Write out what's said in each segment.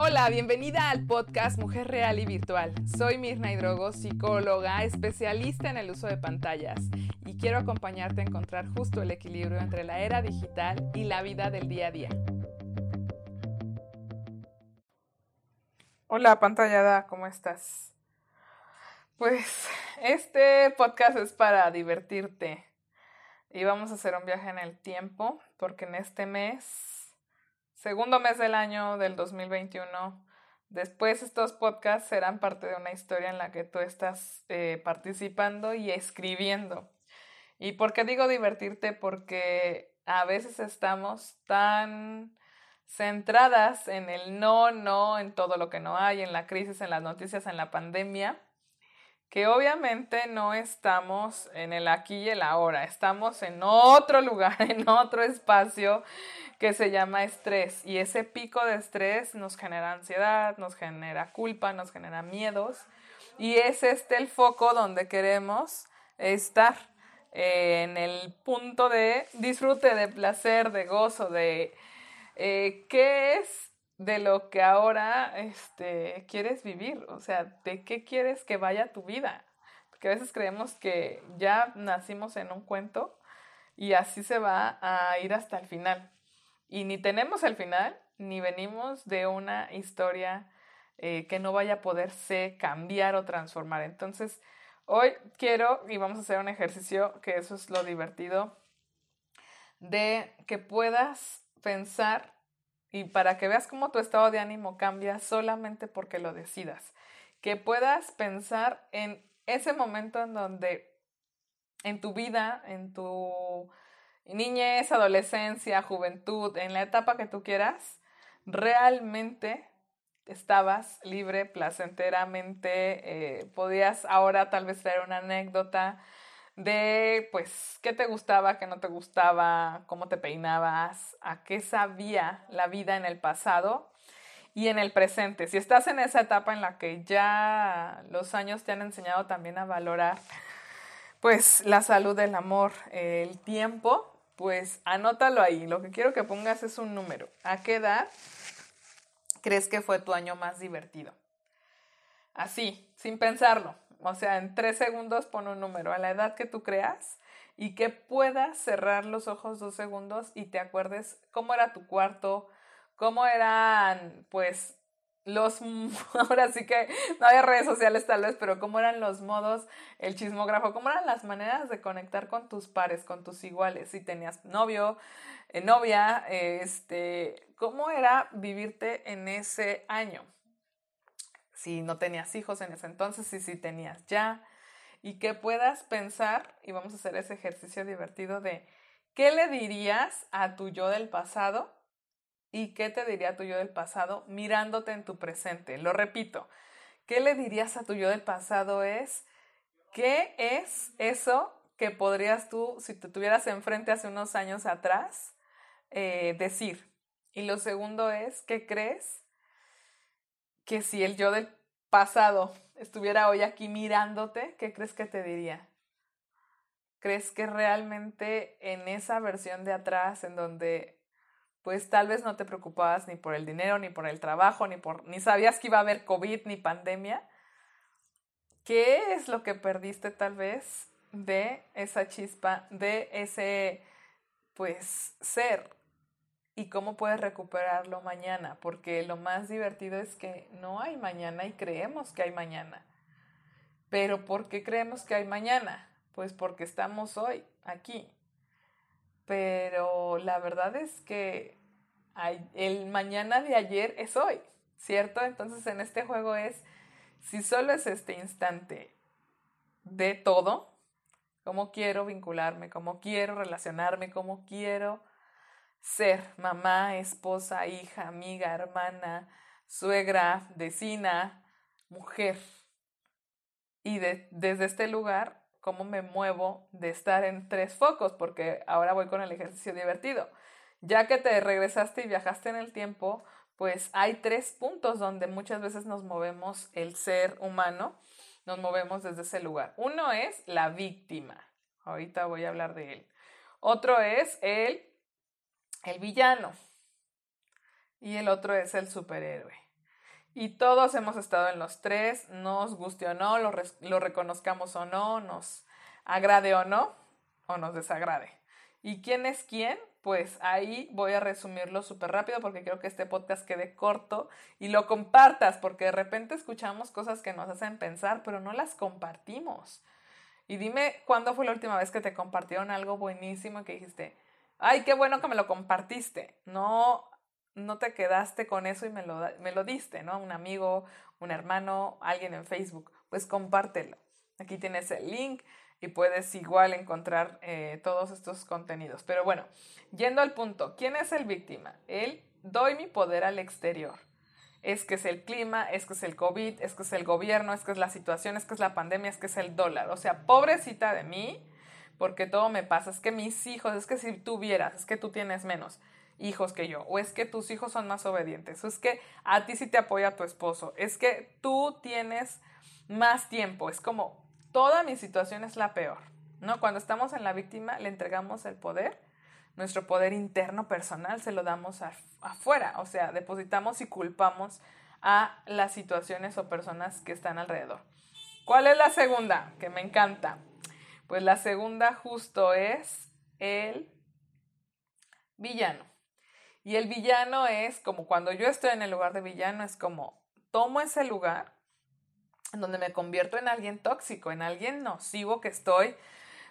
Hola, bienvenida al podcast Mujer Real y Virtual. Soy Mirna Hidrogo, psicóloga, especialista en el uso de pantallas y quiero acompañarte a encontrar justo el equilibrio entre la era digital y la vida del día a día. Hola, pantallada, ¿cómo estás? Pues este podcast es para divertirte y vamos a hacer un viaje en el tiempo porque en este mes segundo mes del año del 2021. Después estos podcasts serán parte de una historia en la que tú estás eh, participando y escribiendo. ¿Y por qué digo divertirte? Porque a veces estamos tan centradas en el no, no, en todo lo que no hay, en la crisis, en las noticias, en la pandemia, que obviamente no estamos en el aquí y el ahora, estamos en otro lugar, en otro espacio que se llama estrés. Y ese pico de estrés nos genera ansiedad, nos genera culpa, nos genera miedos. Y es este el foco donde queremos estar en el punto de disfrute, de placer, de gozo, de eh, qué es de lo que ahora este, quieres vivir, o sea, de qué quieres que vaya tu vida. Porque a veces creemos que ya nacimos en un cuento y así se va a ir hasta el final. Y ni tenemos el final, ni venimos de una historia eh, que no vaya a poderse cambiar o transformar. Entonces, hoy quiero y vamos a hacer un ejercicio, que eso es lo divertido, de que puedas pensar y para que veas cómo tu estado de ánimo cambia solamente porque lo decidas. Que puedas pensar en ese momento en donde en tu vida, en tu niñez, adolescencia, juventud, en la etapa que tú quieras, realmente estabas libre, placenteramente, eh, podías ahora tal vez traer una anécdota, de pues qué te gustaba, qué no te gustaba, cómo te peinabas, a qué sabía la vida en el pasado y en el presente. Si estás en esa etapa en la que ya los años te han enseñado también a valorar pues la salud, el amor, el tiempo, pues anótalo ahí. Lo que quiero que pongas es un número. ¿A qué edad crees que fue tu año más divertido? Así, sin pensarlo. O sea, en tres segundos pon un número a la edad que tú creas y que puedas cerrar los ojos dos segundos y te acuerdes cómo era tu cuarto, cómo eran, pues, los, ahora sí que no hay redes sociales tal vez, pero cómo eran los modos, el chismógrafo, cómo eran las maneras de conectar con tus pares, con tus iguales, si tenías novio, eh, novia, este, cómo era vivirte en ese año si no tenías hijos en ese entonces y si tenías ya, y que puedas pensar, y vamos a hacer ese ejercicio divertido de qué le dirías a tu yo del pasado y qué te diría tu yo del pasado mirándote en tu presente. Lo repito, ¿qué le dirías a tu yo del pasado es qué es eso que podrías tú, si te tuvieras enfrente hace unos años atrás, eh, decir? Y lo segundo es, ¿qué crees que si el yo del pasado estuviera hoy aquí mirándote, ¿qué crees que te diría? ¿Crees que realmente en esa versión de atrás, en donde pues tal vez no te preocupabas ni por el dinero, ni por el trabajo, ni por ni sabías que iba a haber COVID ni pandemia, ¿qué es lo que perdiste tal vez de esa chispa, de ese pues ser y cómo puedes recuperarlo mañana, porque lo más divertido es que no hay mañana y creemos que hay mañana. Pero ¿por qué creemos que hay mañana? Pues porque estamos hoy aquí. Pero la verdad es que el mañana de ayer es hoy, ¿cierto? Entonces en este juego es, si solo es este instante de todo, cómo quiero vincularme, cómo quiero relacionarme, cómo quiero ser mamá, esposa, hija, amiga, hermana, suegra, vecina, mujer. Y desde este lugar, ¿cómo me muevo de estar en tres focos? Porque ahora voy con el ejercicio divertido. Ya que te regresaste y viajaste en el tiempo, pues hay tres puntos donde muchas veces nos movemos el ser humano, nos movemos desde ese lugar. Uno es la víctima. Ahorita voy a hablar de él. Otro es el el villano y el otro es el superhéroe. Y todos hemos estado en los tres, nos guste o no, lo, lo reconozcamos o no, nos agrade o no, o nos desagrade. ¿Y quién es quién? Pues ahí voy a resumirlo súper rápido porque quiero que este podcast quede corto y lo compartas porque de repente escuchamos cosas que nos hacen pensar, pero no las compartimos. Y dime cuándo fue la última vez que te compartieron algo buenísimo que dijiste, ay, qué bueno que me lo compartiste. No, no te quedaste con eso y me lo, me lo diste, ¿no? Un amigo, un hermano, alguien en Facebook. Pues compártelo. Aquí tienes el link y puedes igual encontrar eh, todos estos contenidos. Pero bueno, yendo al punto, ¿quién es el víctima? Él doy mi poder al exterior. Es que es el clima, es que es el COVID, es que es el gobierno, es que es la situación, es que es la pandemia, es que es el dólar. O sea, pobrecita de mí, porque todo me pasa. Es que mis hijos, es que si tú vieras, es que tú tienes menos hijos que yo, o es que tus hijos son más obedientes, o es que a ti sí te apoya tu esposo, es que tú tienes más tiempo, es como toda mi situación es la peor, ¿no? Cuando estamos en la víctima le entregamos el poder, nuestro poder interno personal se lo damos afuera, o sea, depositamos y culpamos a las situaciones o personas que están alrededor. ¿Cuál es la segunda? Que me encanta. Pues la segunda justo es el villano. Y el villano es como cuando yo estoy en el lugar de villano, es como tomo ese lugar donde me convierto en alguien tóxico, en alguien nocivo que estoy,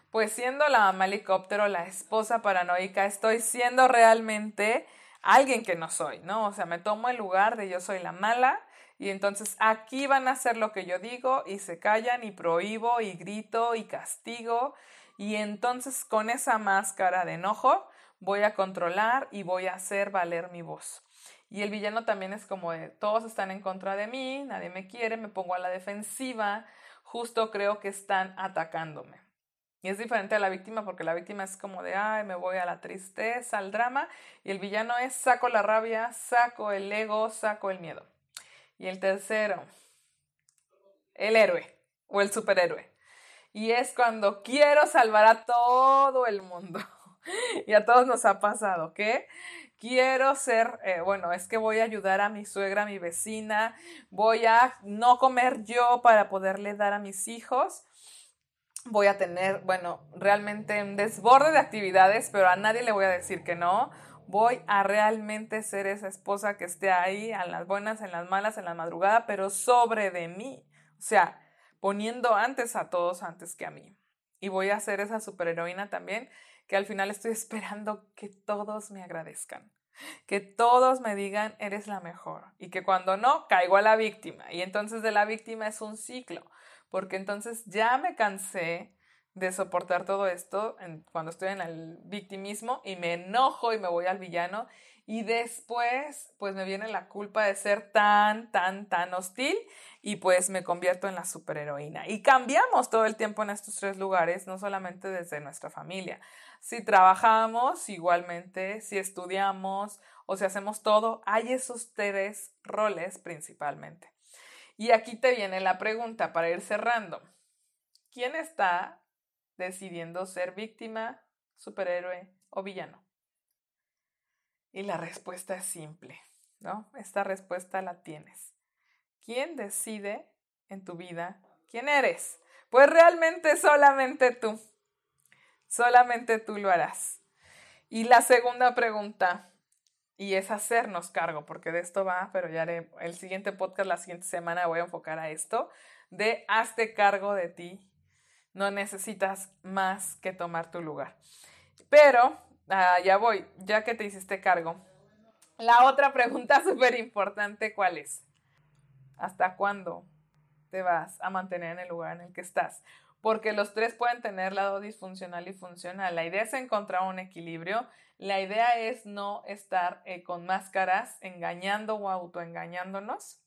pues siendo la mamá helicóptero, la esposa paranoica, estoy siendo realmente alguien que no soy, ¿no? O sea, me tomo el lugar de yo soy la mala y entonces aquí van a hacer lo que yo digo y se callan y prohíbo y grito y castigo y entonces con esa máscara de enojo voy a controlar y voy a hacer valer mi voz. Y el villano también es como de, todos están en contra de mí, nadie me quiere, me pongo a la defensiva, justo creo que están atacándome. Y es diferente a la víctima porque la víctima es como de, ay, me voy a la tristeza, al drama, y el villano es, saco la rabia, saco el ego, saco el miedo. Y el tercero, el héroe o el superhéroe. Y es cuando quiero salvar a todo el mundo. y a todos nos ha pasado, ¿qué? quiero ser, eh, bueno, es que voy a ayudar a mi suegra, a mi vecina, voy a no comer yo para poderle dar a mis hijos. Voy a tener, bueno, realmente un desborde de actividades, pero a nadie le voy a decir que no. Voy a realmente ser esa esposa que esté ahí, en las buenas, en las malas, en la madrugada, pero sobre de mí. O sea, poniendo antes a todos antes que a mí. Y voy a ser esa superheroína también que al final estoy esperando que todos me agradezcan, que todos me digan eres la mejor y que cuando no caigo a la víctima y entonces de la víctima es un ciclo, porque entonces ya me cansé de soportar todo esto cuando estoy en el victimismo y me enojo y me voy al villano y después pues me viene la culpa de ser tan, tan, tan hostil y pues me convierto en la superheroína. Y cambiamos todo el tiempo en estos tres lugares, no solamente desde nuestra familia. Si trabajamos igualmente, si estudiamos o si hacemos todo, hay esos tres roles principalmente. Y aquí te viene la pregunta para ir cerrando. ¿Quién está decidiendo ser víctima, superhéroe o villano? Y la respuesta es simple, ¿no? Esta respuesta la tienes. ¿Quién decide en tu vida quién eres? Pues realmente solamente tú. Solamente tú lo harás. Y la segunda pregunta, y es hacernos cargo, porque de esto va, pero ya haré el siguiente podcast, la siguiente semana voy a enfocar a esto, de hazte cargo de ti. No necesitas más que tomar tu lugar. Pero ya voy, ya que te hiciste cargo. La otra pregunta súper importante, ¿cuál es? ¿Hasta cuándo te vas a mantener en el lugar en el que estás? Porque los tres pueden tener lado disfuncional y funcional. La idea es encontrar un equilibrio. La idea es no estar eh, con máscaras engañando o autoengañándonos.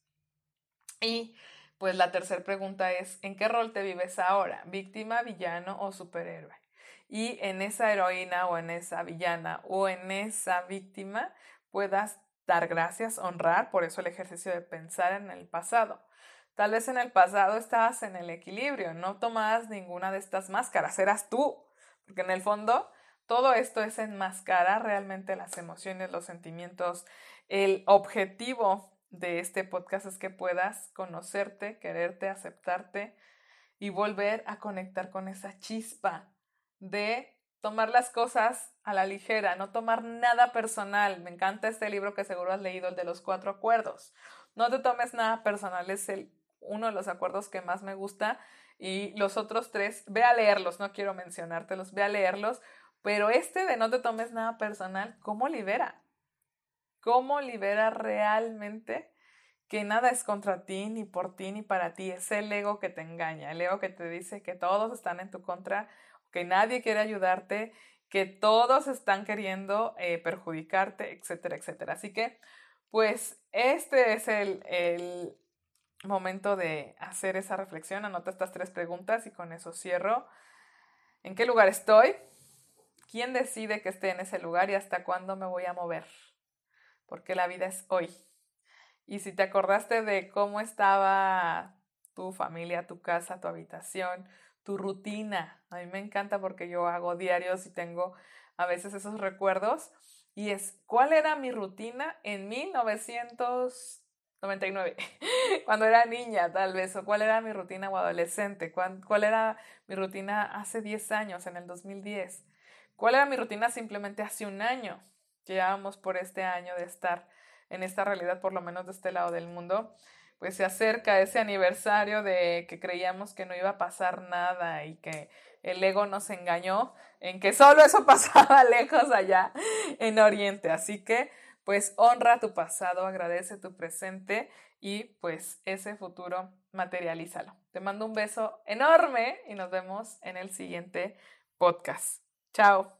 Y pues la tercera pregunta es, ¿en qué rol te vives ahora? ¿Víctima, villano o superhéroe? y en esa heroína o en esa villana o en esa víctima puedas dar gracias, honrar, por eso el ejercicio de pensar en el pasado. Tal vez en el pasado estabas en el equilibrio, no tomabas ninguna de estas máscaras, eras tú, porque en el fondo todo esto es enmascarar realmente las emociones, los sentimientos, el objetivo de este podcast es que puedas conocerte, quererte, aceptarte y volver a conectar con esa chispa de tomar las cosas a la ligera, no tomar nada personal. Me encanta este libro que seguro has leído, el de los cuatro acuerdos. No te tomes nada personal, es el, uno de los acuerdos que más me gusta y los otros tres, ve a leerlos, no quiero mencionártelos, ve a leerlos, pero este de no te tomes nada personal, ¿cómo libera? ¿Cómo libera realmente que nada es contra ti, ni por ti, ni para ti? Es el ego que te engaña, el ego que te dice que todos están en tu contra, que nadie quiere ayudarte, que todos están queriendo eh, perjudicarte, etcétera, etcétera. Así que, pues, este es el, el momento de hacer esa reflexión. Anota estas tres preguntas y con eso cierro. ¿En qué lugar estoy? ¿Quién decide que esté en ese lugar y hasta cuándo me voy a mover? Porque la vida es hoy. Y si te acordaste de cómo estaba tu familia, tu casa, tu habitación, tu rutina, a mí me encanta porque yo hago diarios y tengo a veces esos recuerdos. Y es, ¿cuál era mi rutina en 1999? Cuando era niña, tal vez, o cuál era mi rutina o adolescente, ¿Cuál, cuál era mi rutina hace 10 años, en el 2010, cuál era mi rutina simplemente hace un año llevábamos por este año de estar en esta realidad, por lo menos de este lado del mundo, pues se acerca ese aniversario de que creíamos que no iba a pasar nada y que el ego nos engañó en que solo eso pasaba lejos allá en Oriente. Así que, pues honra tu pasado, agradece tu presente y pues ese futuro materialízalo. Te mando un beso enorme y nos vemos en el siguiente podcast. Chao.